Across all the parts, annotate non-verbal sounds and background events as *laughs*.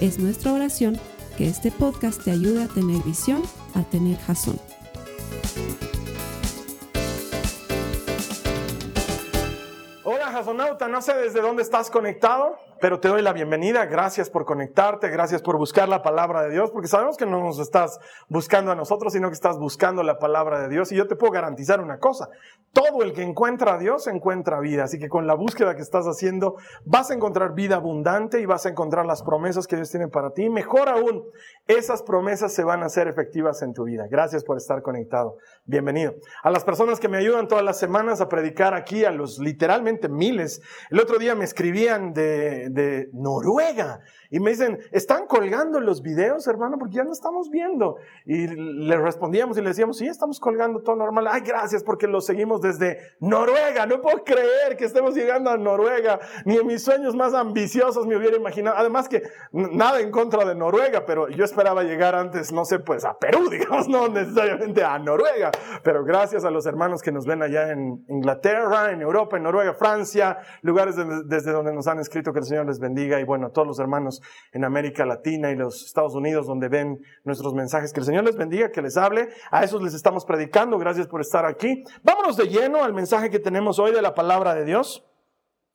Es nuestra oración que este podcast te ayude a tener visión, a tener jazón. Hola jazonauta, no sé desde dónde estás conectado, pero te doy la bienvenida. Gracias por conectarte, gracias por buscar la palabra de Dios, porque sabemos que no nos estás buscando a nosotros, sino que estás buscando la palabra de Dios. Y yo te puedo garantizar una cosa, todo el que encuentra a Dios encuentra vida. Así que con la búsqueda que estás haciendo, vas a encontrar vida abundante y vas a encontrar las promesas que Dios tiene para ti. Mejor aún, esas promesas se van a hacer efectivas en tu vida. Gracias por estar conectado. Bienvenido. A las personas que me ayudan todas las semanas a predicar aquí, a los literalmente miles. El otro día me escribían de de, Noruega. Y me dicen, ¿están colgando los videos, hermano? Porque ya no estamos viendo. Y le respondíamos y le decíamos, sí, estamos colgando todo normal. Ay, gracias porque lo seguimos desde Noruega. No puedo creer que estemos llegando a Noruega. Ni en mis sueños más ambiciosos me hubiera imaginado. Además que nada en contra de Noruega, pero yo esperaba llegar antes, no sé, pues a Perú, *laughs* digamos, no necesariamente a Noruega. Pero gracias a los hermanos que nos ven allá en Inglaterra, en Europa, en Noruega, Francia, lugares desde donde nos han escrito que el Señor les bendiga. Y bueno, a todos los hermanos en América Latina y los Estados Unidos donde ven nuestros mensajes. Que el Señor les bendiga, que les hable. A esos les estamos predicando. Gracias por estar aquí. Vámonos de lleno al mensaje que tenemos hoy de la palabra de Dios.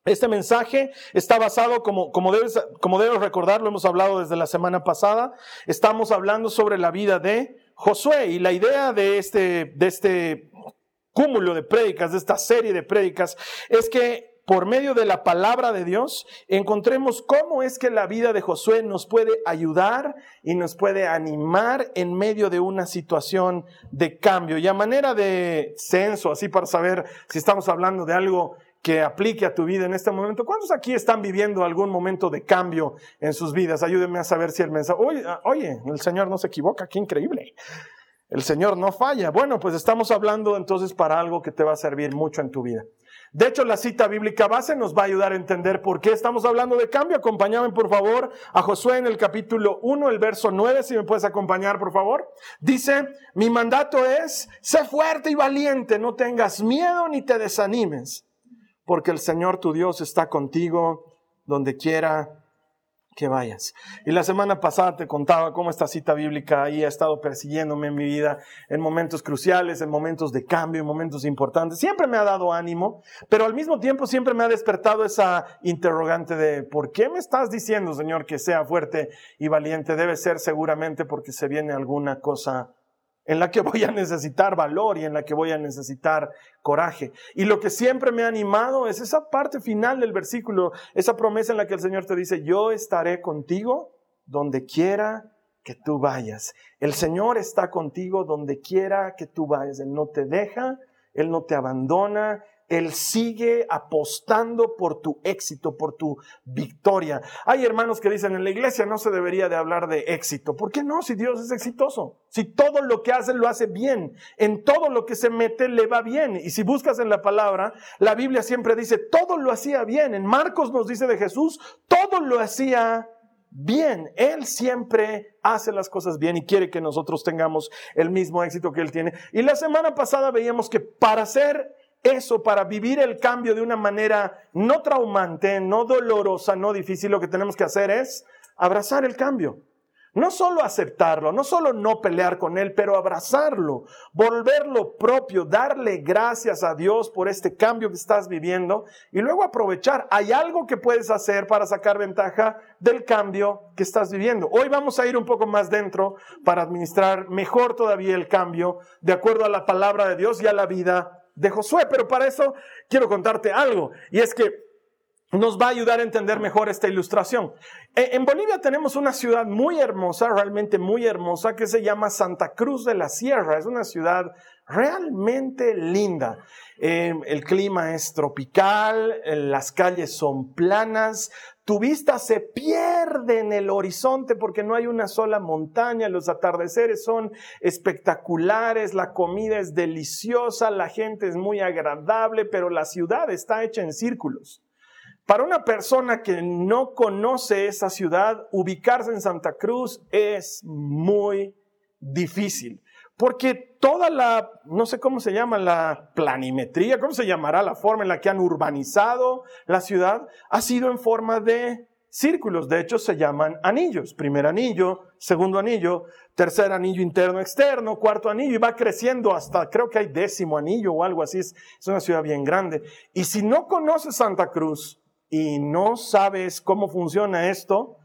Este mensaje está basado, como, como, debes, como debes recordar, lo hemos hablado desde la semana pasada, estamos hablando sobre la vida de Josué y la idea de este, de este cúmulo de prédicas, de esta serie de prédicas, es que por medio de la palabra de Dios, encontremos cómo es que la vida de Josué nos puede ayudar y nos puede animar en medio de una situación de cambio. Y a manera de censo, así para saber si estamos hablando de algo que aplique a tu vida en este momento. ¿Cuántos aquí están viviendo algún momento de cambio en sus vidas? Ayúdenme a saber si el mensaje, oye, oye, el Señor no se equivoca, qué increíble. El Señor no falla. Bueno, pues estamos hablando entonces para algo que te va a servir mucho en tu vida. De hecho, la cita bíblica base nos va a ayudar a entender por qué estamos hablando de cambio. Acompáñame, por favor, a Josué en el capítulo 1, el verso 9, si me puedes acompañar, por favor. Dice, mi mandato es, sé fuerte y valiente, no tengas miedo ni te desanimes, porque el Señor tu Dios está contigo donde quiera que vayas. Y la semana pasada te contaba cómo esta cita bíblica ahí ha estado persiguiéndome en mi vida en momentos cruciales, en momentos de cambio, en momentos importantes. Siempre me ha dado ánimo, pero al mismo tiempo siempre me ha despertado esa interrogante de ¿por qué me estás diciendo, Señor, que sea fuerte y valiente? Debe ser seguramente porque se viene alguna cosa en la que *laughs* voy a necesitar valor y en la que voy a necesitar coraje. Y lo que siempre me ha animado es esa parte final del versículo, esa promesa en la que el Señor te dice, yo estaré contigo donde quiera que tú vayas. El Señor está contigo donde quiera que tú vayas. Él no te deja, Él no te abandona, él sigue apostando por tu éxito, por tu victoria. Hay hermanos que dicen, en la iglesia no se debería de hablar de éxito. ¿Por qué no? Si Dios es exitoso. Si todo lo que hace lo hace bien. En todo lo que se mete le va bien. Y si buscas en la palabra, la Biblia siempre dice, todo lo hacía bien. En Marcos nos dice de Jesús, todo lo hacía bien. Él siempre hace las cosas bien y quiere que nosotros tengamos el mismo éxito que Él tiene. Y la semana pasada veíamos que para ser eso, para vivir el cambio de una manera no traumante, no dolorosa, no difícil, lo que tenemos que hacer es abrazar el cambio. No solo aceptarlo, no solo no pelear con él, pero abrazarlo, volverlo propio, darle gracias a Dios por este cambio que estás viviendo y luego aprovechar. Hay algo que puedes hacer para sacar ventaja del cambio que estás viviendo. Hoy vamos a ir un poco más dentro para administrar mejor todavía el cambio de acuerdo a la palabra de Dios y a la vida de Josué, pero para eso quiero contarte algo, y es que nos va a ayudar a entender mejor esta ilustración. E, en Bolivia tenemos una ciudad muy hermosa, realmente muy hermosa, que se llama Santa Cruz de la Sierra. Es una ciudad realmente linda. Em, el clima es tropical, las calles son planas, tu vista se pierde en el horizonte porque no hay una sola montaña, los atardeceres son espectaculares, la comida es deliciosa, la gente es muy agradable, pero la ciudad está hecha en círculos. Para una persona que no conoce esa ciudad, ubicarse en Santa Cruz es muy difícil. Porque toda la, no sé cómo se llama, la planimetría, ¿cómo se llamará la forma en la que han urbanizado la ciudad? Ha sido en forma de círculos. De hecho, se llaman anillos. Primer anillo, segundo anillo, tercer anillo interno externo, cuarto anillo, y va creciendo hasta, creo que hay décimo anillo o algo así. Es, una ciudad bien grande. Y si no conoces Santa Cruz y no sabes cómo funciona esto,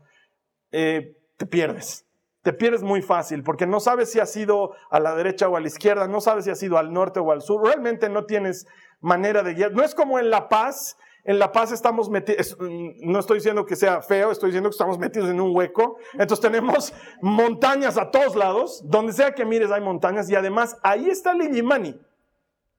eh, te pierdes te pierdes muy fácil porque no sabes si has ido a la derecha o a la izquierda, no sabes si has ido al norte o al sur, realmente no tienes manera de guiar. No es como en La Paz, en La Paz estamos metidos, mm, no estoy diciendo que sea feo, estoy diciendo que estamos metidos en un hueco, entonces tenemos montañas a todos lados, donde sea que mires hay montañas y además ahí está el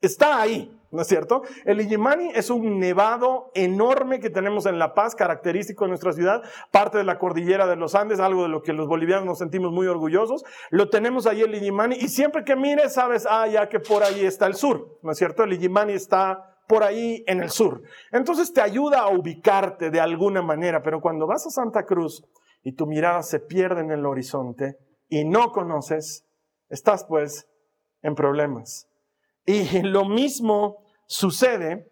está ahí. ¿no es cierto? El Illimani es un nevado enorme que tenemos en La Paz, característico de nuestra ciudad, parte de la cordillera de los Andes, algo de lo que los bolivianos nos sentimos muy orgullosos. Lo tenemos ahí el Illimani y siempre que mires sabes, ah, ya que por ahí está el sur, ¿no es cierto? El Illimani está por ahí en el sur. Entonces te ayuda a ubicarte de alguna manera, pero cuando vas a Santa Cruz y tu mirada se pierde en el horizonte y no conoces, estás pues en problemas. Y lo mismo sucede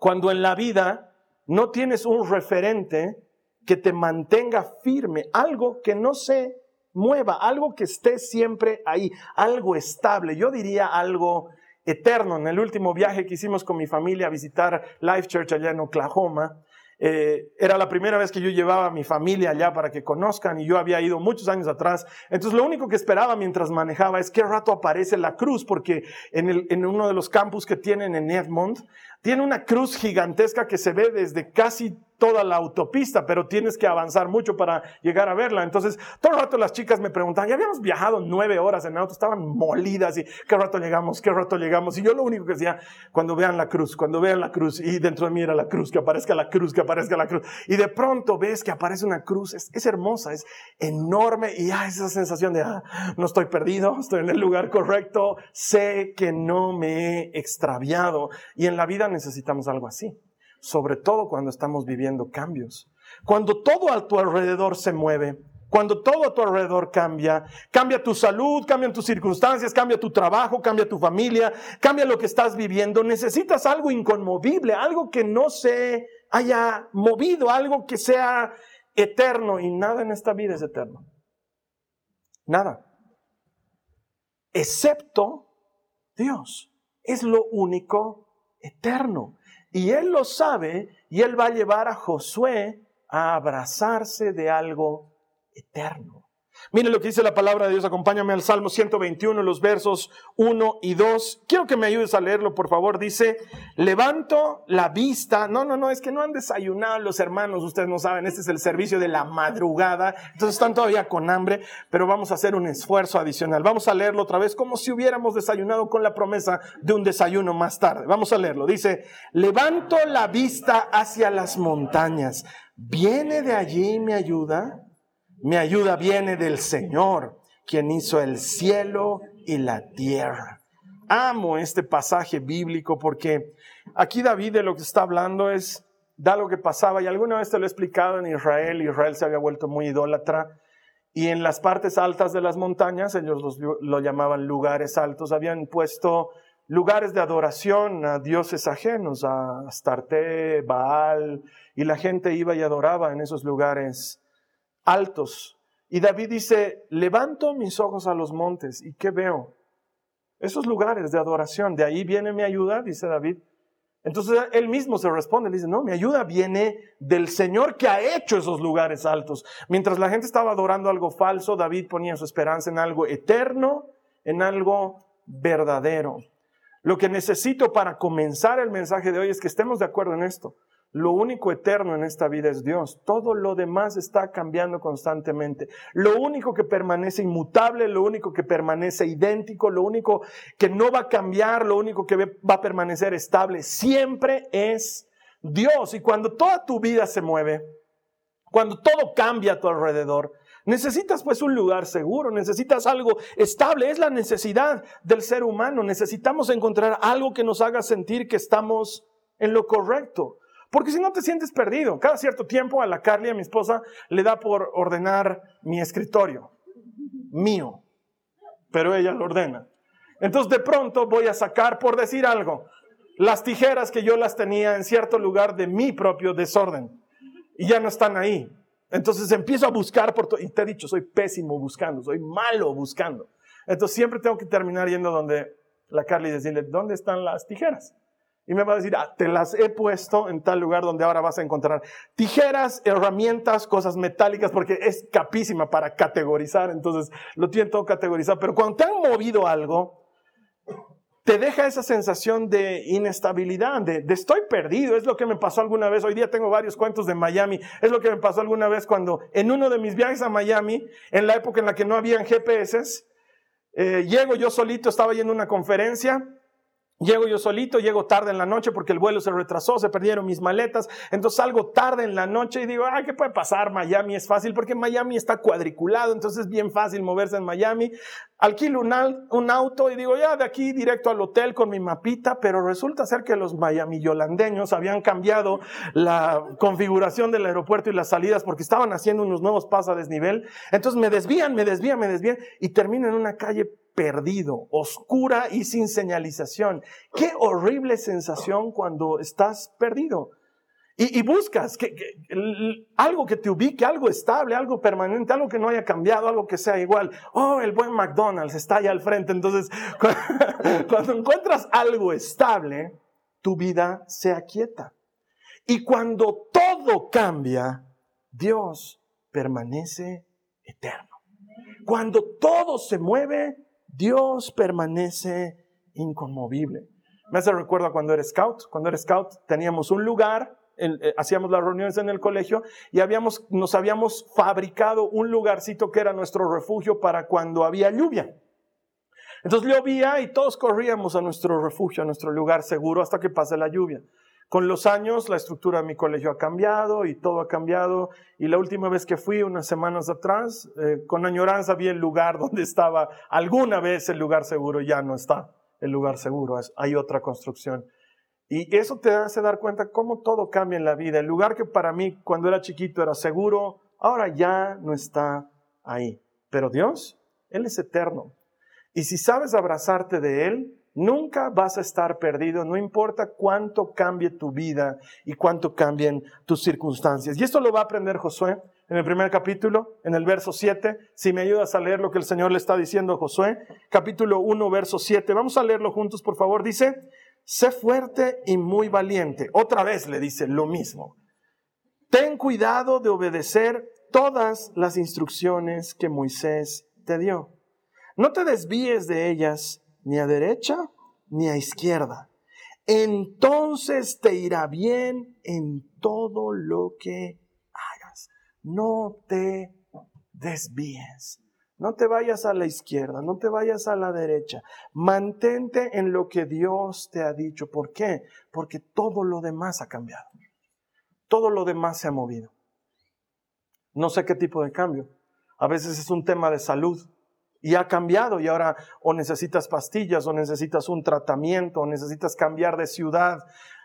cuando en la vida no tienes un referente que te mantenga firme, algo que no se mueva, algo que esté siempre ahí, algo estable, yo diría algo eterno. En el último viaje que hicimos con mi familia a visitar Life Church allá en Oklahoma, eh, era la primera vez que yo llevaba a mi familia allá para que conozcan y yo había ido muchos años atrás. Entonces lo único que esperaba mientras manejaba es qué rato aparece la cruz, porque en, el, en uno de los campus que tienen en Edmond, tiene una cruz gigantesca que se ve desde casi toda la autopista, pero tienes que avanzar mucho para llegar a verla. Entonces, todo el rato las chicas me preguntaban, ya habíamos viajado nueve horas en auto, estaban molidas y qué rato llegamos, qué rato llegamos. Y yo lo único que decía, cuando vean la cruz, cuando vean la cruz, y dentro de mí era la cruz, que aparezca la cruz, que aparezca la cruz. Y de pronto ves que aparece una cruz, es, hermosa, es enorme y hay esa sensación de, ah, no estoy perdido, estoy en el lugar correcto, sé que no me he extraviado. Y en la vida necesitamos algo así sobre todo cuando estamos viviendo cambios. Cuando todo a tu alrededor se mueve, cuando todo a tu alrededor cambia, cambia tu salud, cambian tus circunstancias, cambia tu trabajo, cambia tu familia, cambia lo que estás viviendo, necesitas algo inconmovible, algo que no se haya movido, algo que sea eterno y nada en esta vida es eterno. Nada. Excepto Dios. Es lo único eterno. Y él lo sabe y él va a llevar a Josué a abrazarse de algo eterno. Mire lo que dice la palabra de Dios. Acompáñame al Salmo 121, los versos 1 y 2. Quiero que me ayudes a leerlo, por favor. Dice, levanto la vista. No, no, no, es que no han desayunado los hermanos. Ustedes no saben, este es el servicio de la madrugada. Entonces están todavía con hambre, pero vamos a hacer un esfuerzo adicional. Vamos a leerlo otra vez como si hubiéramos desayunado con la promesa de un desayuno más tarde. Vamos a leerlo. Dice, levanto la vista hacia las montañas. ¿Viene de allí mi ayuda? Mi ayuda viene del Señor, quien hizo el cielo y la tierra. Amo este pasaje bíblico porque aquí David de lo que está hablando es da lo que pasaba y alguna vez te lo he explicado en Israel, Israel se había vuelto muy idólatra y en las partes altas de las montañas, ellos lo llamaban lugares altos, habían puesto lugares de adoración a dioses ajenos, a Astarte, Baal, y la gente iba y adoraba en esos lugares altos. Y David dice, levanto mis ojos a los montes y ¿qué veo? Esos lugares de adoración, de ahí viene mi ayuda, dice David. Entonces él mismo se responde, le dice, no, mi ayuda viene del Señor que ha hecho esos lugares altos. Mientras la gente estaba adorando algo falso, David ponía su esperanza en algo eterno, en algo verdadero. Lo que necesito para comenzar el mensaje de hoy es que estemos de acuerdo en esto. Lo único eterno en esta vida es Dios. Todo lo demás está cambiando constantemente. Lo único que permanece inmutable, lo único que permanece idéntico, lo único que no va a cambiar, lo único que va a permanecer estable, siempre es Dios. Y cuando toda tu vida se mueve, cuando todo cambia a tu alrededor, necesitas pues un lugar seguro, necesitas algo estable, es la necesidad del ser humano, necesitamos encontrar algo que nos haga sentir que estamos en lo correcto. Porque si no te sientes perdido, cada cierto tiempo a la Carly, a mi esposa, le da por ordenar mi escritorio, mío, pero ella lo ordena. Entonces de pronto voy a sacar, por decir algo, las tijeras que yo las tenía en cierto lugar de mi propio desorden y ya no están ahí. Entonces empiezo a buscar por todo, y te he dicho, soy pésimo buscando, soy malo buscando. Entonces siempre tengo que terminar yendo donde la Carly y decirle, ¿dónde están las tijeras? Y me va a decir, ah, te las he puesto en tal lugar donde ahora vas a encontrar tijeras, herramientas, cosas metálicas, porque es capísima para categorizar, entonces lo tienen todo categorizado. Pero cuando te han movido algo, te deja esa sensación de inestabilidad, de, estoy perdido. Es lo que me pasó alguna vez. Hoy día tengo varios cuentos de Miami. Es lo que me pasó alguna vez cuando en uno de mis viajes a Miami, en la época en la que no habían GPS, eh, llego yo solito, estaba yendo a una conferencia Llego yo solito, llego tarde en la noche porque el vuelo se retrasó, se perdieron mis maletas, entonces salgo tarde en la noche y digo, ay, ¿qué puede pasar? Miami es fácil porque Miami está cuadriculado, entonces es bien fácil moverse en Miami. Alquilo un, un auto y digo, ya de aquí directo al hotel con mi mapita, pero resulta ser que los Miami yolandeños habían cambiado la configuración del aeropuerto y las salidas porque estaban haciendo unos nuevos pasos a desnivel. Entonces me desvían, me desvían, me desvían y termino en una calle perdido, oscura y sin señalización. Qué horrible sensación cuando estás perdido. Y, buscas que, algo que te ubique, algo estable, algo permanente, algo que no haya cambiado, algo que sea igual. Oh, el buen McDonald's está allá al frente. Entonces, *laughs* *laughs* cuando encuentras algo estable, tu vida se aquieta. Y cuando todo cambia, Dios permanece eterno. Cuando todo se mueve, Dios permanece inconmovible. Me hace recuerdo cuando era scout. Cuando era scout teníamos un lugar, eh, hacíamos las reuniones en el colegio y habíamos, nos habíamos fabricado un lugarcito que era nuestro refugio para cuando había lluvia. Entonces llovía y todos corríamos a nuestro refugio, a nuestro lugar seguro hasta que pase la lluvia. Con los años la estructura de mi colegio ha cambiado y todo ha cambiado. Y la última vez que fui, unas semanas atrás, eh, con añoranza vi el lugar *laughs* donde estaba alguna vez el lugar seguro. Ya no está el lugar seguro, hay otra construcción. Y eso te hace dar cuenta cómo todo cambia en la vida. El lugar que para mí cuando era chiquito era seguro, ahora ya no está ahí. Pero Dios, Él es eterno. Y si sabes abrazarte de Él, Nunca vas a estar perdido, no importa cuánto cambie tu vida y cuánto cambien tus circunstancias. Y esto lo va a aprender Josué en el primer capítulo, en el verso 7. Si me ayudas a leer lo que el Señor le está diciendo a Josué, capítulo 1, verso 7. Vamos a leerlo juntos, por favor. Dice, sé fuerte y muy valiente. Otra vez le dice lo mismo. Ten cuidado de obedecer todas las instrucciones que Moisés te dio. No te desvíes de ellas ni a derecha ni a izquierda. Entonces te irá bien en todo lo que hagas. No te desvíes. No te vayas a la izquierda, no te vayas a la derecha. Mantente en lo que Dios te ha dicho. ¿Por qué? Porque todo lo demás ha cambiado. Todo lo demás se ha movido. No sé qué tipo de cambio. A veces es un tema de salud y ha cambiado y ahora o necesitas pastillas o necesitas un tratamiento o necesitas cambiar de ciudad.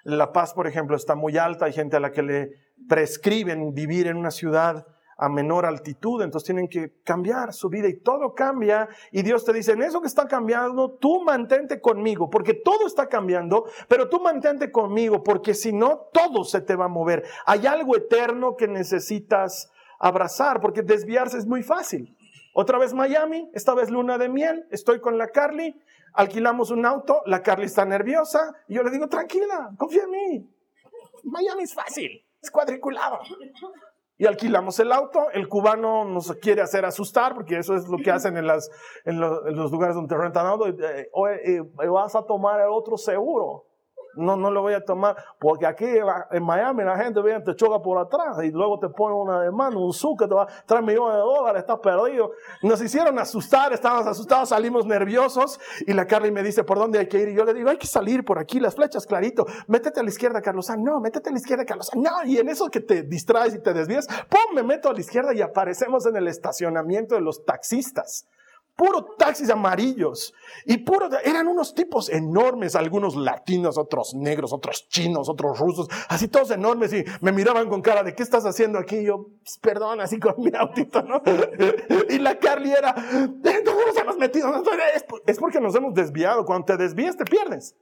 La Paz, por ejemplo, está muy alta, hay gente a la que le prescriben vivir en una ciudad a menor altitud, entonces tienen que cambiar su vida y todo cambia y Dios te dice, en eso que está cambiando, tú mantente conmigo, porque todo está cambiando, pero tú mantente conmigo, porque si no, todo se te va a mover. Hay algo eterno que necesitas abrazar, porque desviarse es muy fácil. Otra vez Miami, esta vez luna de miel, estoy con la Carly, alquilamos un auto, la Carly está nerviosa y yo le digo, tranquila, confía en mí. Miami es fácil, es cuadriculado. Y alquilamos el auto, el cubano nos quiere hacer asustar, porque eso es lo que hacen en, los, lugares donde rentan auto. Eh, eh, vas a tomar el otro seguro. No, no lo voy a tomar, porque aquí en Miami la gente viene, te choca por atrás y luego te pone una demanda, un su que te va a traer millones de dólares, estás perdido. Nos hicieron asustar, estábamos asustados, salimos nerviosos y la Carly me dice, ¿por dónde hay que ir? Y yo le digo, hay que salir por aquí, las flechas clarito, métete a la izquierda, Carlos. No, métete a la izquierda, Carlos. No, y en eso que te distraes y te desvías, ¡pum! Me meto a la izquierda y aparecemos en el estacionamiento de los taxistas puro taxis amarillos. Y puro, eran unos tipos enormes, algunos latinos, otros negros, otros chinos, otros rusos, así todos enormes y me miraban con cara de, ¿qué estás haciendo aquí? Y yo, pues, perdón, así con mi autito, ¿no? *laughs* y la Carly era, ¿dónde nos hemos metido? Es porque nos hemos desviado. Cuando te desvías, te pierdes.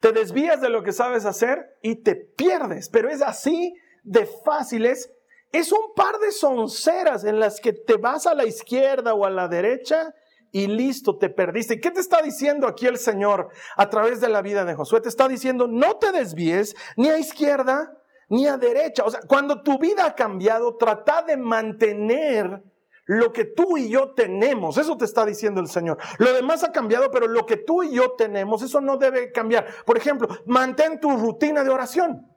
Te desvías de lo que sabes hacer y te pierdes. Pero es así de fácil, es es un par de sonceras en las que te vas a la izquierda o a la derecha y listo, te perdiste. ¿Qué te está diciendo aquí el Señor a través de la vida de Josué? Te está diciendo, no te desvíes ni a izquierda ni a derecha. O sea, cuando tu vida ha cambiado, trata de mantener lo que tú y yo tenemos. Eso te está diciendo el Señor. Lo demás ha cambiado, pero lo que tú y yo tenemos, eso no debe cambiar. Por ejemplo, mantén tu rutina de oración.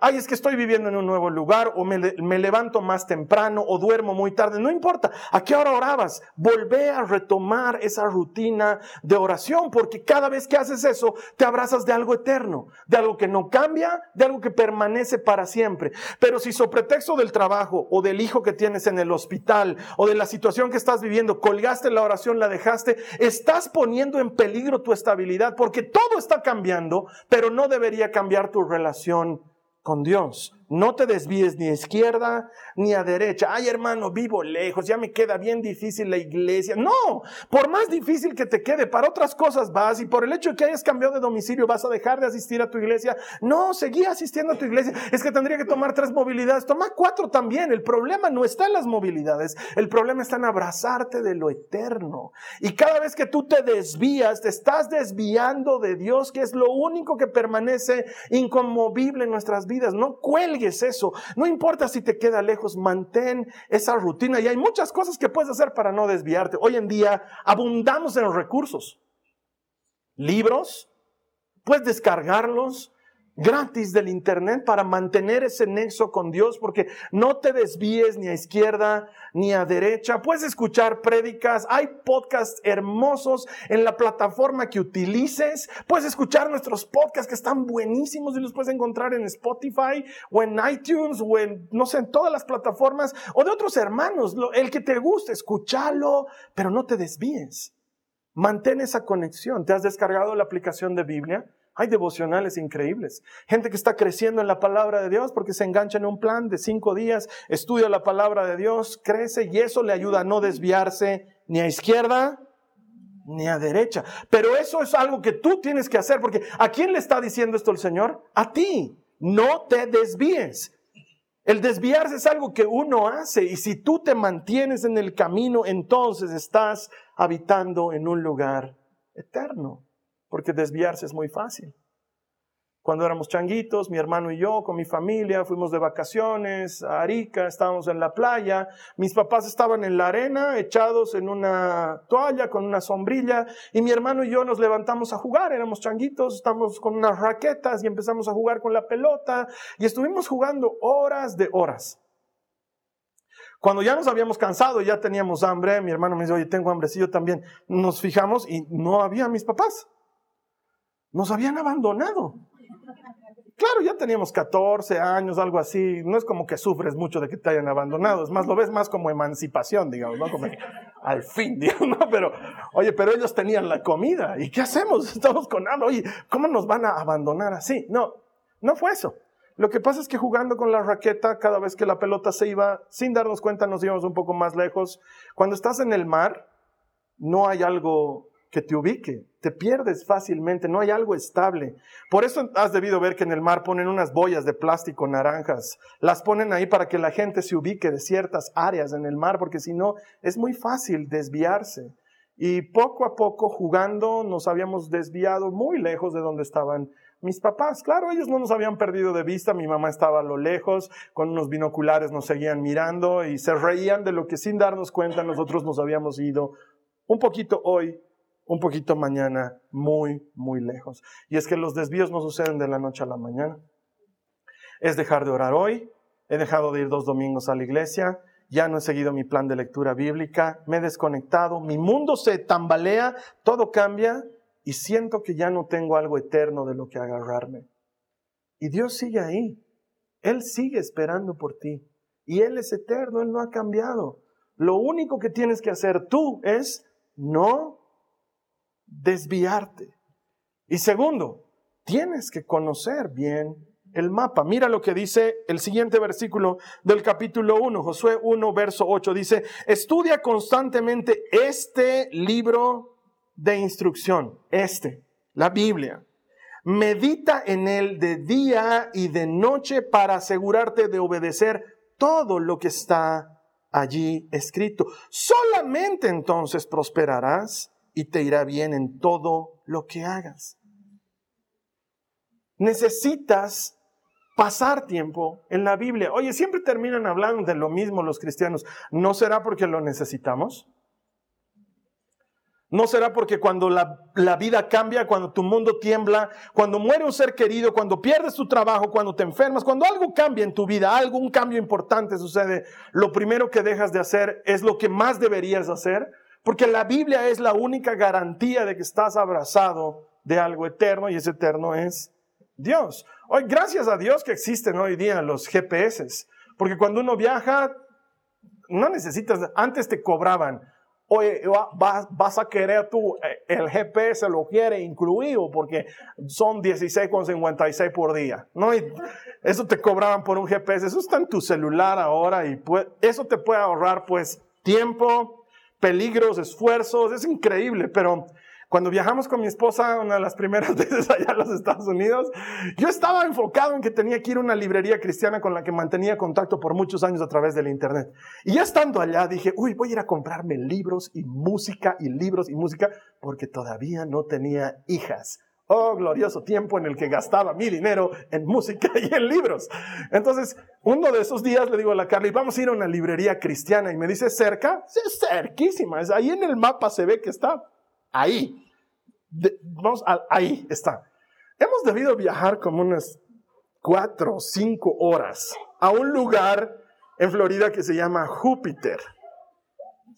Ay, es que estoy viviendo en un nuevo lugar, o me, levanto más temprano, o duermo muy tarde. No importa. ¿A qué hora orabas? Volvé a retomar esa rutina de oración, porque cada vez que haces eso, te abrazas de algo eterno, de algo que no cambia, de algo que permanece para siempre. Pero si sobre pretexto del trabajo, o del hijo que tienes en el hospital, o de la situación que estás viviendo, colgaste la oración, la dejaste, estás poniendo en peligro tu estabilidad, porque todo está cambiando, pero no debería cambiar tu relación con Dios. No te desvíes ni a izquierda ni a derecha. Ay, hermano, vivo lejos, ya me queda bien difícil la iglesia. No, por más difícil que te quede, para otras cosas vas y por el hecho de que hayas cambiado de domicilio vas a dejar de asistir a tu iglesia. No, seguí asistiendo a tu iglesia. Es que tendría que tomar tres movilidades. Toma cuatro también. El problema no está en las movilidades. El problema está en abrazarte de lo eterno. Y cada vez que tú te desvías, te estás desviando de Dios, que es lo único que permanece inconmovible en nuestras vidas. No cuelgues eso. No importa si te queda lejos, mantén esa rutina. Y hay muchas cosas que puedes hacer para no desviarte. Hoy en día abundamos en los recursos. Libros, puedes descargarlos, gratis del Internet para mantener ese nexo con Dios, porque no te desvíes ni a izquierda ni a derecha. Puedes escuchar prédicas, hay podcasts hermosos en la plataforma que utilices. Puedes escuchar nuestros podcasts que están buenísimos y los puedes encontrar en Spotify o en iTunes o en, no sé, en todas las plataformas o de otros hermanos. El que te guste, escúchalo, pero no te desvíes. Mantén esa conexión. ¿Te has descargado la aplicación de Biblia? Hay devocionales increíbles. Gente que está creciendo en la palabra de Dios porque se engancha en un plan de cinco días, estudia la palabra de Dios, crece y eso le ayuda a no desviarse ni a izquierda ni a derecha. Pero eso es algo que tú tienes que hacer porque ¿a quién le está diciendo esto el Señor? A ti. No te desvíes. El desviarse es algo que uno hace y si tú te mantienes en el camino, entonces estás habitando en un lugar eterno porque desviarse es muy fácil. Cuando éramos changuitos, mi hermano y yo, con mi familia, fuimos de vacaciones a Arica, estábamos en la playa, mis papás estaban en la arena, echados en una toalla con una sombrilla, y mi hermano y yo nos levantamos a jugar, éramos changuitos, estábamos con unas raquetas y empezamos a jugar con la pelota, y estuvimos jugando horas de horas. Cuando ya nos habíamos cansado, ya teníamos hambre, mi hermano me dice, oye, tengo hambre, sí, yo también, nos fijamos y no había mis papás. Nos habían abandonado. Claro, ya teníamos 14 años, algo así. No es como que sufres mucho de que te hayan abandonado. Es más, lo ves más como emancipación, digamos, ¿no? Como al fin, *laughs* digamos, ¿no? Pero, oye, pero ellos tenían la comida. ¿Y qué hacemos? *laughs* Estamos con hambre. Oye, ¿cómo nos van a abandonar así? No, no fue eso. Lo que pasa es que jugando con la raqueta, cada vez que la pelota se iba, sin darnos cuenta, nos íbamos un poco más lejos. Cuando estás en el mar, no hay algo que te ubique. Te pierdes fácilmente, no hay algo estable. Por eso has debido ver que en el mar ponen unas boyas de plástico naranjas. Las ponen ahí para que la gente se ubique de ciertas áreas en el mar, porque si no, es muy fácil desviarse. Y poco a poco, jugando, nos habíamos desviado muy lejos de donde estaban mis papás. Claro, ellos no nos habían perdido de vista, mi mamá estaba a lo lejos, con unos binoculares nos seguían mirando y se reían de lo que sin darnos cuenta nosotros nos habíamos ido un poquito hoy un poquito mañana muy, muy lejos. Y es que los desvíos no suceden de la noche a la mañana. Es dejar de orar hoy, he dejado de ir dos domingos a la iglesia, ya no he seguido mi plan de lectura bíblica, me he desconectado, mi mundo se tambalea, todo cambia y siento que ya no tengo algo eterno de lo que agarrarme. Y Dios sigue ahí. Él sigue esperando por ti. Y Él es eterno, Él no ha cambiado. Lo único que tienes que hacer tú es no desviarte. Y segundo, tienes que conocer bien el mapa. Mira lo que dice el siguiente versículo del capítulo 1, Josué 1, verso 8. Dice, estudia constantemente este libro de instrucción, este, la Biblia. Medita en él de día y de noche para asegurarte de obedecer todo lo que está allí escrito. Solamente entonces prosperarás y te irá bien en todo lo que hagas. Necesitas pasar tiempo en la Biblia. Oye, siempre terminan hablando de lo mismo los cristianos. ¿No será porque lo necesitamos? ¿No será porque cuando la, la, vida cambia, cuando tu mundo tiembla, cuando muere un ser querido, cuando pierdes tu trabajo, cuando te enfermas, cuando algo cambia en tu vida, algo, un cambio importante sucede, lo primero que dejas de hacer es lo que más deberías hacer? Porque la Biblia es la única garantía de que estás abrazado de algo eterno y ese eterno es Dios. Hoy, gracias a Dios que existen hoy día los GPS, porque cuando uno viaja, no necesitas, antes te cobraban Oye, vas, a querer tú, eh, el GPS lo quiere incluido porque son 16,56 por día. ¿no? eso te cobraban por un GPS. Eso está en tu celular ahora y eso te puede ahorrar pues tiempo, peligros, esfuerzos. Es increíble, pero cuando viajamos con mi esposa una de las primeras *laughs* veces allá a los Estados Unidos, yo estaba enfocado en que tenía que ir a una librería cristiana con la que mantenía contacto por muchos años a través del Internet. Y ya estando allá dije, uy, voy a ir a comprarme libros y música y libros y música porque todavía no tenía hijas. Oh, glorioso tiempo en el que gastaba mi dinero en música y en libros. Entonces, uno de esos días le digo a la Carly, vamos a ir a una librería cristiana. Y me dice, ¿cerca? Sí, cerquísima. Ahí en el mapa se ve que está ahí. vamos, ahí está. Hemos debido viajar como unas cuatro o cinco horas a un lugar en Florida que se llama Júpiter.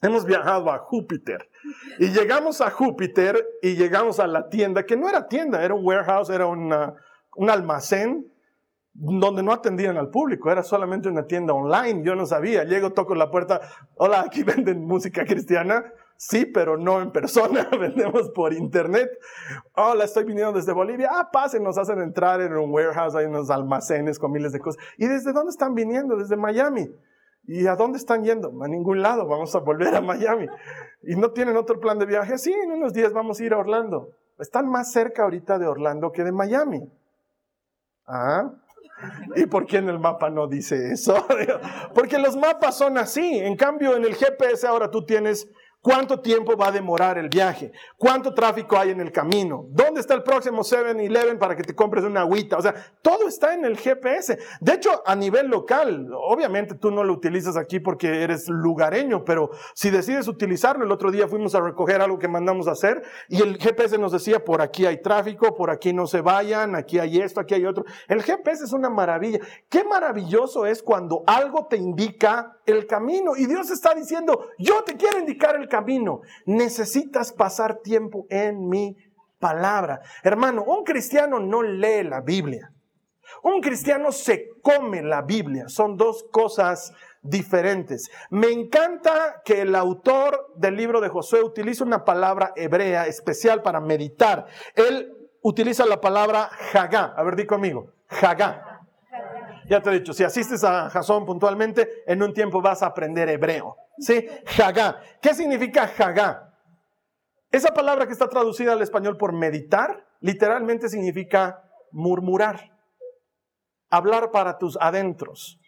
Hemos viajado a Júpiter y llegamos a Júpiter y llegamos a la tienda, que no era tienda, era un warehouse, era un almacén donde no atendían al público, era solamente una tienda online, yo no sabía, llego, toco la puerta, hola, aquí venden música cristiana, Sí, pero no en persona, *laughs* vendemos por internet. Hola, estoy viniendo desde Bolivia. Ah, pasen, nos hacen entrar en un warehouse, hay unos almacenes con miles de cosas. ¿Y desde dónde están viniendo? Desde Miami. ¿Y a dónde están yendo? A ningún lado, vamos a volver a Miami. ¿Y no tienen otro plan de viaje? Sí, en unos días vamos a ir a Orlando. Están más cerca ahorita de Orlando que de Miami. Ah, ¿Y por qué en el mapa no dice eso? *laughs* Porque los mapas son así. En cambio, en el GPS ahora tú tienes ¿Cuánto tiempo va a demorar el viaje? ¿Cuánto tráfico hay en el camino? ¿Dónde está el próximo 7-Eleven para que te compres una agüita? O sea, todo está en el GPS. De hecho, a nivel local, obviamente tú no lo utilizas aquí porque eres lugareño, pero si decides utilizarlo, el otro día fuimos a recoger algo que mandamos a hacer y el GPS nos decía, por aquí hay tráfico, por aquí no se vayan, aquí hay esto, aquí hay otro. El GPS es una maravilla. Qué maravilloso es cuando algo te indica el camino y Dios está diciendo, yo te quiero indicar el camino. Necesitas pasar tiempo en mi palabra. Hermano, un cristiano no lee la Biblia. Un cristiano se come la Biblia. Son dos cosas diferentes. Me encanta que el autor del libro de Josué utilice una palabra hebrea especial para meditar. Él utiliza la palabra Hagá. A ver, di conmigo. Hagá. Ya te he dicho, si asistes a Jasón puntualmente, en un tiempo vas a aprender hebreo. ¿Sí? Hagá. ¿Qué significa Hagá? Esa palabra que está traducida al español por meditar, literalmente significa murmurar. Hablar para tus adentros.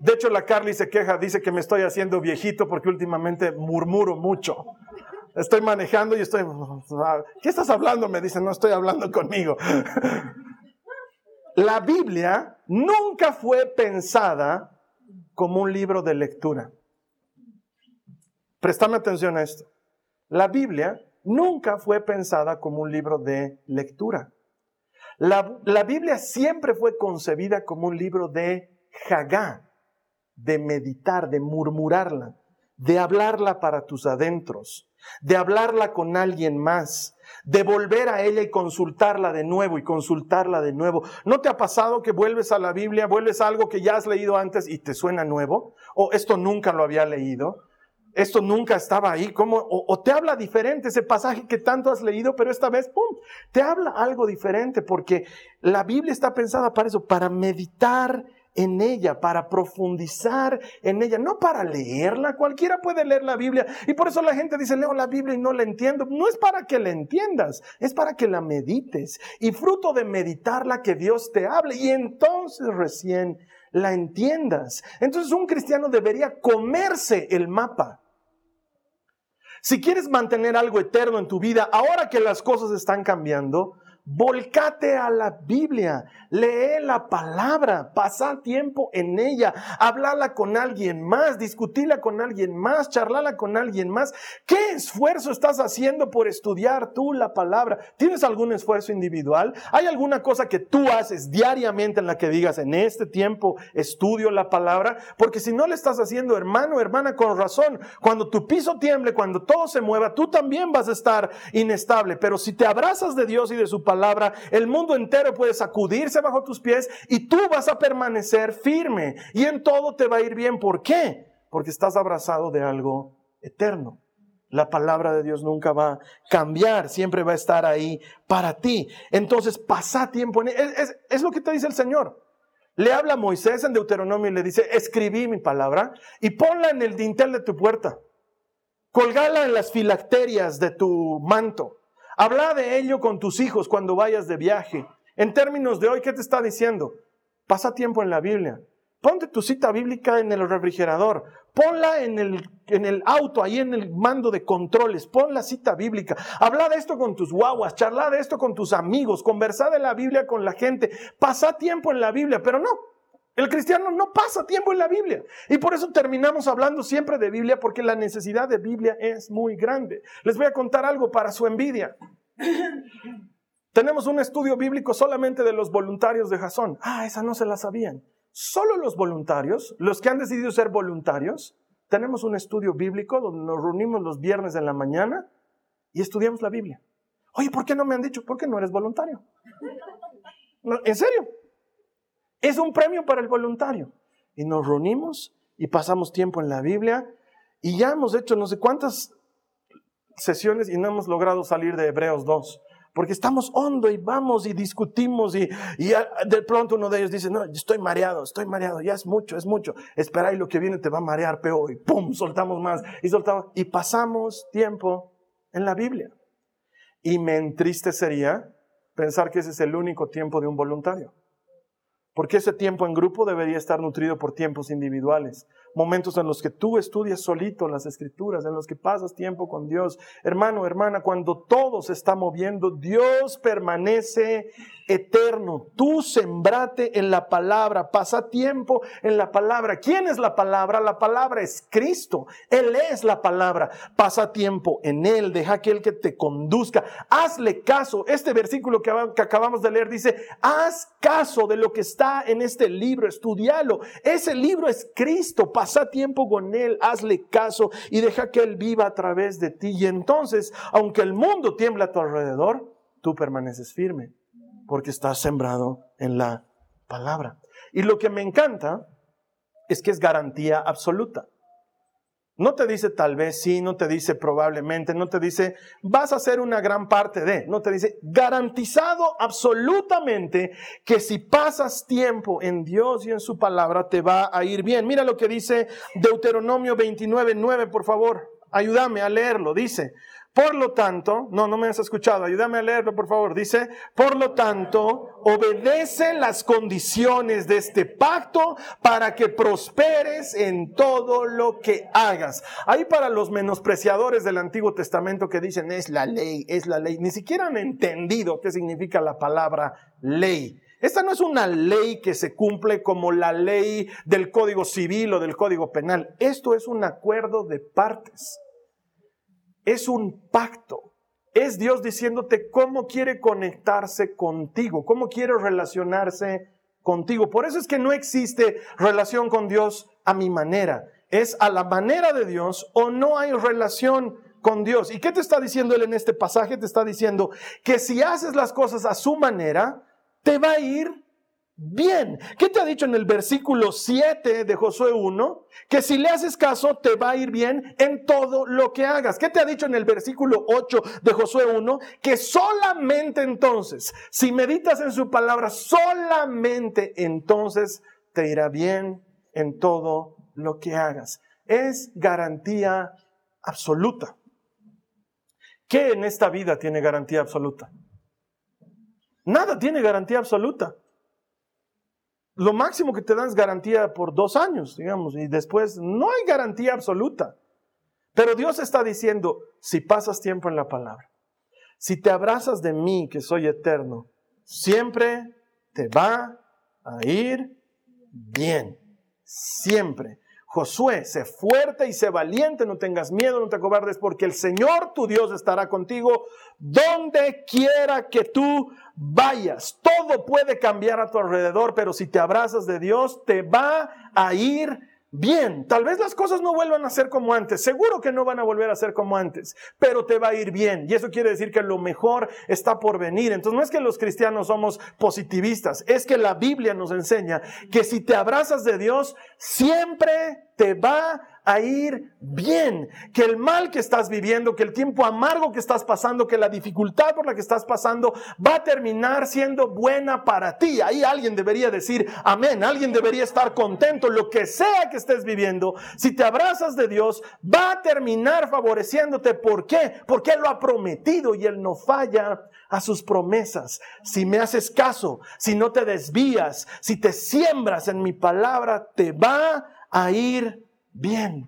De hecho, la Carly se queja, dice que me estoy haciendo viejito porque últimamente murmuro mucho. Estoy manejando y estoy... ¿Qué estás hablando? Me dice, no estoy hablando conmigo. La Biblia nunca fue pensada como un libro de lectura. Prestame atención a esto. La Biblia nunca fue pensada como un libro de lectura. La, la Biblia siempre fue concebida como un libro de jagá, de meditar, de murmurarla, de hablarla para tus adentros, de hablarla con alguien más, de volver a ella y consultarla de nuevo y consultarla de nuevo. ¿No te ha pasado que vuelves a la Biblia, vuelves a algo que ya has leído antes y te suena nuevo? ¿O esto nunca lo había leído? Esto nunca estaba ahí, como, o, te habla diferente ese pasaje que tanto has leído, pero esta vez, ¡pum!, te habla algo diferente, porque la Biblia está pensada para eso, para meditar en ella, para profundizar en ella, no para leerla. Cualquiera puede leer la Biblia y por eso la gente dice, leo la Biblia y no la entiendo. No es para que la entiendas, es para que la medites y fruto de meditarla que Dios te hable y entonces recién la entiendas. Entonces un cristiano debería comerse el mapa. Si quieres mantener algo eterno en tu vida, ahora que las cosas están cambiando, Volcate a la Biblia, lee la palabra, pasa tiempo en ella, hablala con alguien más, discutila con alguien más, charlala con alguien más. ¿Qué esfuerzo estás haciendo por estudiar tú la palabra? ¿Tienes algún esfuerzo individual? ¿Hay alguna cosa que tú haces diariamente en la que digas, en este tiempo estudio la palabra? Porque si no le estás haciendo, hermano, hermana, con razón, cuando tu piso tiemble, cuando todo se mueva, tú también vas a estar inestable. Pero si te abrazas de Dios y de su palabra, el mundo entero puede sacudirse bajo tus pies y tú vas a permanecer firme y en todo te va a ir bien. ¿Por qué? Porque estás abrazado de algo eterno. La palabra de Dios nunca va a cambiar, siempre va a estar ahí para ti. Entonces, pasa tiempo en es, es, lo que te dice el Señor. Le habla a Moisés en Deuteronomio y le dice, escribí mi palabra y ponla en el dintel de tu puerta. Colgala en las filacterias de tu manto. Habla de ello con tus hijos cuando vayas de viaje. En términos de hoy, ¿qué te está diciendo? Pasa tiempo en la Biblia. Ponte tu cita bíblica en el refrigerador. Ponla en el, en el auto, ahí en el mando de controles. Pon la cita bíblica. Habla de esto con tus guaguas. Charla de esto con tus amigos. Conversa de la Biblia con la gente. Pasa tiempo en la Biblia, pero no. El cristiano no pasa tiempo en la Biblia. Y por eso terminamos hablando siempre de Biblia, porque la necesidad de Biblia es muy grande. Les voy a contar algo para su envidia. Tenemos un estudio bíblico solamente de los voluntarios de Jasón. Ah, esa no se la sabían. Solo los voluntarios, los que han decidido ser voluntarios, tenemos un estudio bíblico donde nos reunimos los viernes en la mañana y estudiamos la Biblia. Oye, ¿por qué no me han dicho? Porque no eres voluntario. ¿En serio? Es un premio para el voluntario. Y nos reunimos y pasamos tiempo en la Biblia y ya hemos hecho no sé cuántas sesiones y no hemos logrado salir de Hebreos 2. Porque estamos hondo y vamos y discutimos y, y de pronto uno de ellos dice, no, estoy mareado, estoy mareado, ya es mucho, es mucho. Espera y lo que viene te va a marear peor y pum, soltamos más y soltamos. Y pasamos tiempo en la Biblia. Y me entristecería pensar que ese es el único tiempo de un voluntario. Porque ese tiempo en grupo debería estar nutrido por tiempos individuales, momentos en los que tú estudias solito las escrituras, en los que pasas tiempo con Dios. Hermano, hermana, cuando todo se está moviendo, Dios permanece eterno. Tú sembrate en la palabra, pasa tiempo en la palabra. ¿Quién es la palabra? La palabra es Cristo. Él es la palabra. Pasa tiempo en Él, deja que Él que te conduzca. Hazle caso. Este versículo que, acabamos de leer dice, haz caso de lo que está en este libro, estudialo. Ese libro es Cristo. Tiempo con Él, hazle caso y deja que Él viva a través de ti. Y entonces, aunque el mundo tiembla a tu alrededor, tú permaneces firme porque estás sembrado en la palabra. Y lo que me encanta es que es garantía absoluta. No te dice tal vez sí, no te dice probablemente, no te dice vas a hacer una gran parte de, no te dice garantizado absolutamente que si pasas tiempo en Dios y en su palabra te va a ir bien. Mira lo que dice Deuteronomio 29, 9, por favor, ayúdame a leerlo. Dice, por lo tanto, no, no me has escuchado, ayúdame a leerlo por favor. Dice, por lo tanto, obedece las condiciones de este pacto para que prosperes en todo lo que hagas. Hay para los menospreciadores del Antiguo Testamento que dicen es la ley, es la ley. Ni siquiera han entendido qué significa la palabra ley. Esta no es una ley que se cumple como la ley del Código Civil o del Código Penal. Esto es un acuerdo de partes es un pacto. es Dios diciéndote cómo quiere conectarse contigo, cómo quiere relacionarse contigo. Por eso es que no existe relación con Dios a mi manera. Es a la manera de Dios o no hay relación con Dios. ¿Y qué te está diciendo él en este pasaje? Te está diciendo que si haces las cosas a su manera, te va a ir bien. ¿Qué te ha dicho en el versículo 7 de Josué 1? Que si le haces caso, te va a ir bien en todo lo que hagas. ¿Qué te ha dicho en el versículo 8 de Josué 1? Que solamente entonces, si meditas en su palabra, solamente entonces te irá bien en todo lo que hagas. Es garantía absoluta. ¿Qué en esta vida tiene garantía absoluta? Nada tiene garantía absoluta lo máximo que te dan es garantía por dos años, digamos, y después no hay garantía absoluta. Pero Dios está diciendo, si pasas tiempo en la palabra, si te abrazas de mí, que soy eterno, siempre te va a ir bien, siempre. Josué, sé fuerte y sé valiente, no tengas miedo, no te acobardes, porque el Señor tu Dios estará contigo donde quiera que tú vayas. Todo puede cambiar a tu alrededor, pero si te abrazas de Dios, te va a ir bien. Tal vez las cosas no vuelvan a ser como antes. Seguro que no van a volver a ser como antes, pero te va a ir bien. Y eso quiere decir que lo mejor está por venir. Entonces no es que los cristianos somos positivistas, es que la Biblia nos enseña que si te abrazas de Dios, siempre te va a ir bien, que el mal que estás viviendo, que el tiempo amargo que estás pasando, que la dificultad por la que estás pasando va a terminar siendo buena para ti. Ahí alguien debería decir amén, alguien debería estar contento, lo que sea que estés viviendo, si te abrazas de Dios, va a terminar favoreciéndote. ¿Por qué? Porque Él lo ha prometido y Él no falla a sus promesas. Si me haces caso, si no te desvías, si te siembras en mi palabra, te va a ir bien.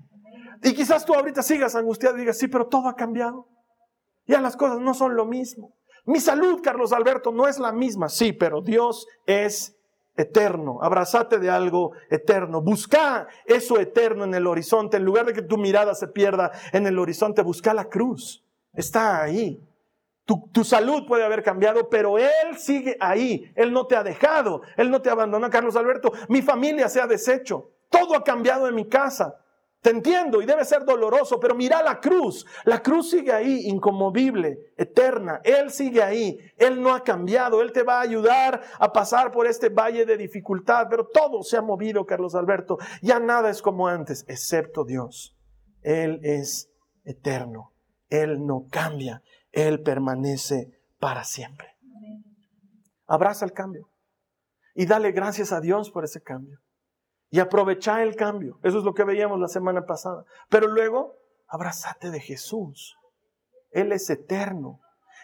Y quizás tú ahorita sigas angustiado y digas, sí, pero todo ha cambiado. Ya las cosas no son lo mismo. Mi salud, Carlos Alberto, no es la misma. Sí, pero Dios es eterno. Abrazate de algo eterno. Busca eso eterno en el horizonte. En lugar de que tu mirada se pierda en el horizonte, busca la cruz. Está ahí. Tu, tu, salud puede haber cambiado, pero Él sigue ahí. Él no te ha dejado. Él no te abandona, Carlos Alberto. Mi familia se ha deshecho. Todo ha cambiado en mi casa. Te entiendo y debe ser doloroso, pero mira la cruz. La cruz sigue ahí, inconmovible, eterna. Él sigue ahí. Él no ha cambiado. Él te va a ayudar a pasar por este valle de dificultad, pero todo se ha movido, Carlos Alberto. Ya nada es como antes, excepto Dios. Él es eterno. Él no cambia. Él permanece para siempre. Abraza el cambio y dale gracias a Dios por ese cambio y aprovechar el cambio. Eso es lo que veíamos la semana pasada. Pero luego, abrázate de Jesús. Él es eterno.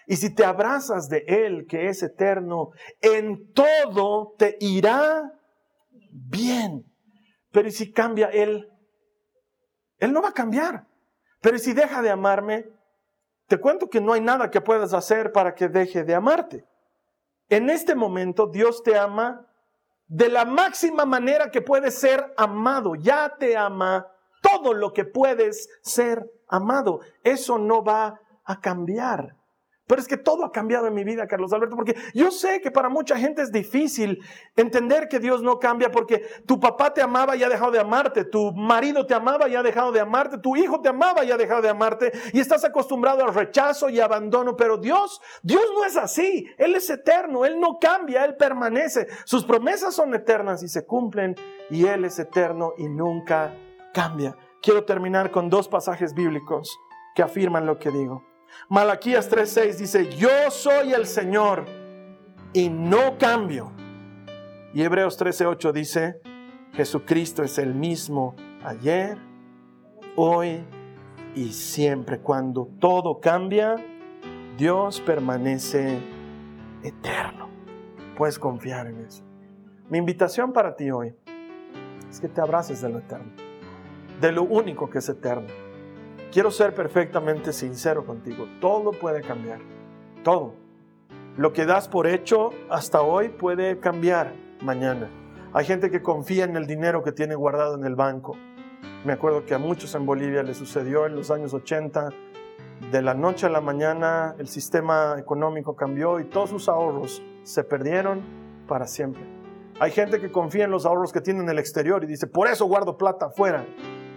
Y si te abrazas de Él, que es eterno, en todo te irá bien. Pero ¿y si cambia Él? Él no va a cambiar. Pero si deja de amarme? Te cuento que no hay nada que puedas hacer para que deje de amarte. En este momento Dios te ama de la máxima manera que puedes ser amado. Ya te ama todo lo que puedes ser amado. Eso no va a cambiar. Pero es que todo ha cambiado en mi vida, Carlos Alberto, porque yo sé que para mucha gente es difícil entender que Dios no cambia porque tu papá te amaba y ha dejado de amarte, tu marido te amaba y ha dejado de amarte, tu hijo te amaba y ha dejado de amarte y estás acostumbrado al rechazo y abandono, pero Dios, Dios no es así, Él es eterno, Él no cambia, Él permanece, sus promesas son eternas y se cumplen y Él es eterno y nunca cambia. Quiero terminar con dos pasajes bíblicos que afirman lo que digo. Malaquías 3:6 dice, yo soy el Señor y no cambio. Y Hebreos 13:8 dice, Jesucristo es el mismo ayer, hoy y siempre. Cuando todo cambia, Dios permanece eterno. Puedes confiar en eso. Mi invitación para ti hoy es que te abraces de lo eterno, de lo único que es eterno quiero ser perfectamente sincero contigo. Todo puede cambiar. Todo. Lo que das por hecho hasta hoy puede cambiar mañana. Hay gente que confía en el dinero que tiene guardado en el banco. Me acuerdo que a muchos en Bolivia le sucedió en los años 80. de la noche a la mañana el sistema económico cambió y todos sus ahorros se perdieron para siempre. Hay gente que confía en los ahorros que tiene en el exterior y dice, por eso guardo plata afuera.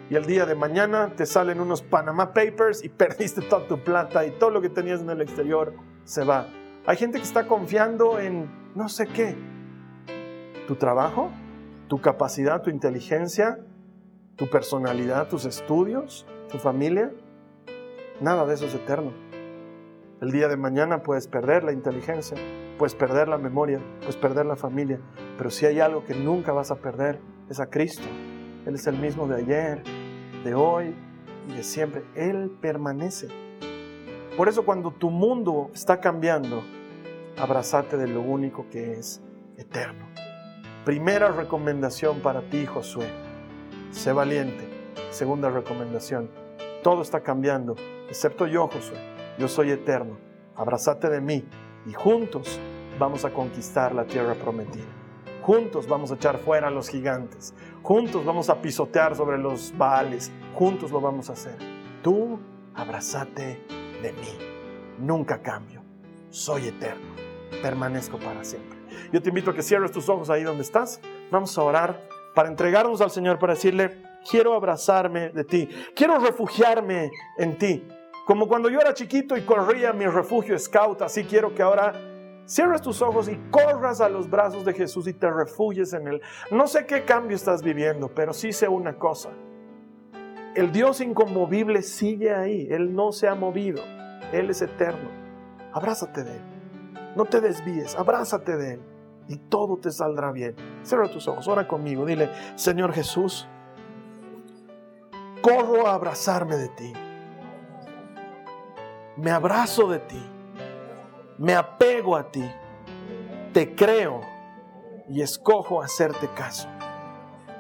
Y el día de mañana te salen unos Panama Papers y *laughs* perdiste toda tu plata y todo lo que tenías en el exterior se va. Hay gente que está confiando en no sé qué. Tu trabajo, tu capacidad, tu inteligencia, tu personalidad, tus estudios, tu familia. Nada de eso es eterno. El día de mañana puedes perder la inteligencia, puedes perder la memoria, puedes perder la familia, pero si hay algo que nunca vas a perder, es a Cristo. Él es el mismo de ayer, de hoy y de siempre. Él permanece. Por eso cuando tu mundo está cambiando, abrazate de lo único que es eterno. Primera recomendación para ti, Josué. Sé valiente. Segunda recomendación. Todo está cambiando, excepto yo, Josué. Yo soy eterno. Abrazate de mí y juntos vamos a conquistar la tierra prometida. Juntos vamos a echar fuera a los gigantes. Juntos vamos a pisotear sobre los baales. Juntos lo vamos a hacer. Tú abrazate de mí. Nunca cambio. Soy eterno. Permanezco para siempre. Yo te invito a que cierres tus ojos ahí donde estás. Vamos a orar para entregarnos al Señor, para decirle, quiero abrazarme de ti. Quiero refugiarme en ti. Como cuando yo era chiquito y corría mi refugio scout, así quiero que ahora cierres tus ojos y corras a los brazos de Jesús y te refugies en Él. No sé qué cambio estás viviendo, pero sí sé una cosa. El Dios inconmovible sigue ahí. Él no se ha movido. Él es eterno. Abrázate de Él. No te desvíes. Abrázate de Él. Y todo te saldrá bien. Cierra tus ojos. Ora conmigo. Dile, Señor Jesús, corro a abrazarme de ti. Me abrazo de ti. Me apego a ti. Te creo y escojo hacerte caso.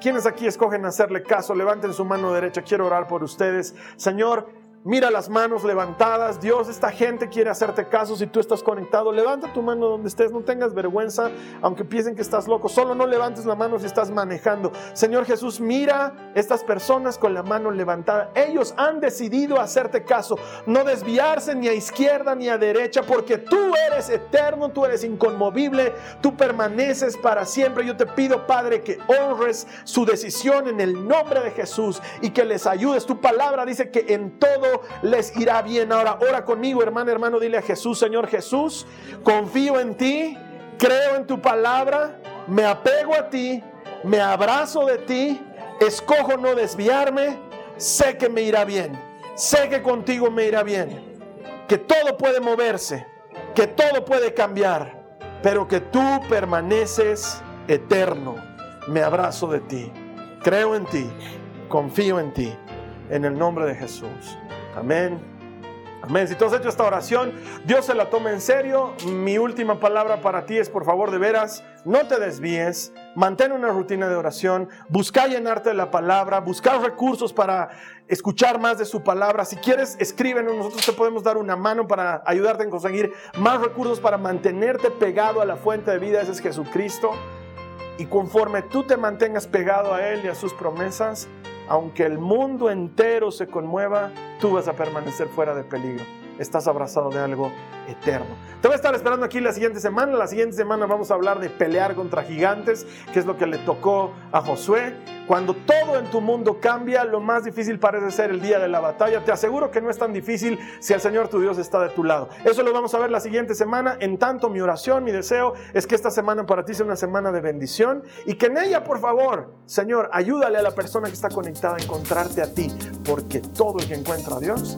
¿Quiénes aquí escogen hacerle caso? Levanten su mano derecha. Quiero orar por ustedes. Señor, Mira las manos levantadas. Dios, esta gente quiere hacerte caso si tú estás conectado. Levanta tu mano donde estés. No tengas vergüenza, aunque piensen que estás loco. Solo no levantes la mano si estás manejando. Señor Jesús, mira estas personas con la mano levantada. Ellos han decidido hacerte caso. No desviarse ni a izquierda ni a derecha, porque tú eres eterno, tú eres inconmovible, tú permaneces para siempre. Yo te pido, Padre, que honres su decisión en el nombre de Jesús y que les ayudes. Tu palabra dice que en todo les irá bien. Ahora, ora conmigo, hermano, hermano, dile a Jesús, Señor Jesús, confío en ti, creo en tu palabra, me apego a ti, me abrazo de ti, escojo no desviarme, sé que me irá bien, sé que contigo me irá bien, que todo puede moverse, que todo puede cambiar, pero que tú permaneces eterno. Me abrazo de ti, creo en ti, confío en ti, en el nombre de Jesús. Amén. Amén. Si tú has hecho esta oración, Dios se la toma en serio. Mi última palabra para ti es, por favor, de veras, no te desvíes. Mantén una rutina de oración. Busca llenarte de la palabra. Buscar recursos para escuchar más de su palabra. Si quieres, escríbenos. Nosotros te podemos dar una mano para ayudarte a conseguir más recursos para mantenerte pegado a la fuente de vida. Ese es Jesucristo. Y conforme tú te mantengas pegado a Él y a sus promesas, aunque el mundo entero se conmueva, tú vas a permanecer fuera de peligro. Estás abrazado de algo eterno. Te voy a estar esperando aquí la siguiente semana. La siguiente semana vamos a hablar de pelear contra gigantes, que es lo que le tocó a Josué. Cuando todo en tu mundo cambia, lo más difícil parece ser el día de la batalla. Te aseguro que no es tan difícil si el Señor tu Dios está de tu lado. Eso lo vamos a ver la siguiente semana. En tanto, mi oración, mi deseo es que esta semana para ti sea una semana de bendición y que en ella, por favor, Señor, ayúdale a la persona que está conectada a encontrarte a ti, porque todo el que encuentra a Dios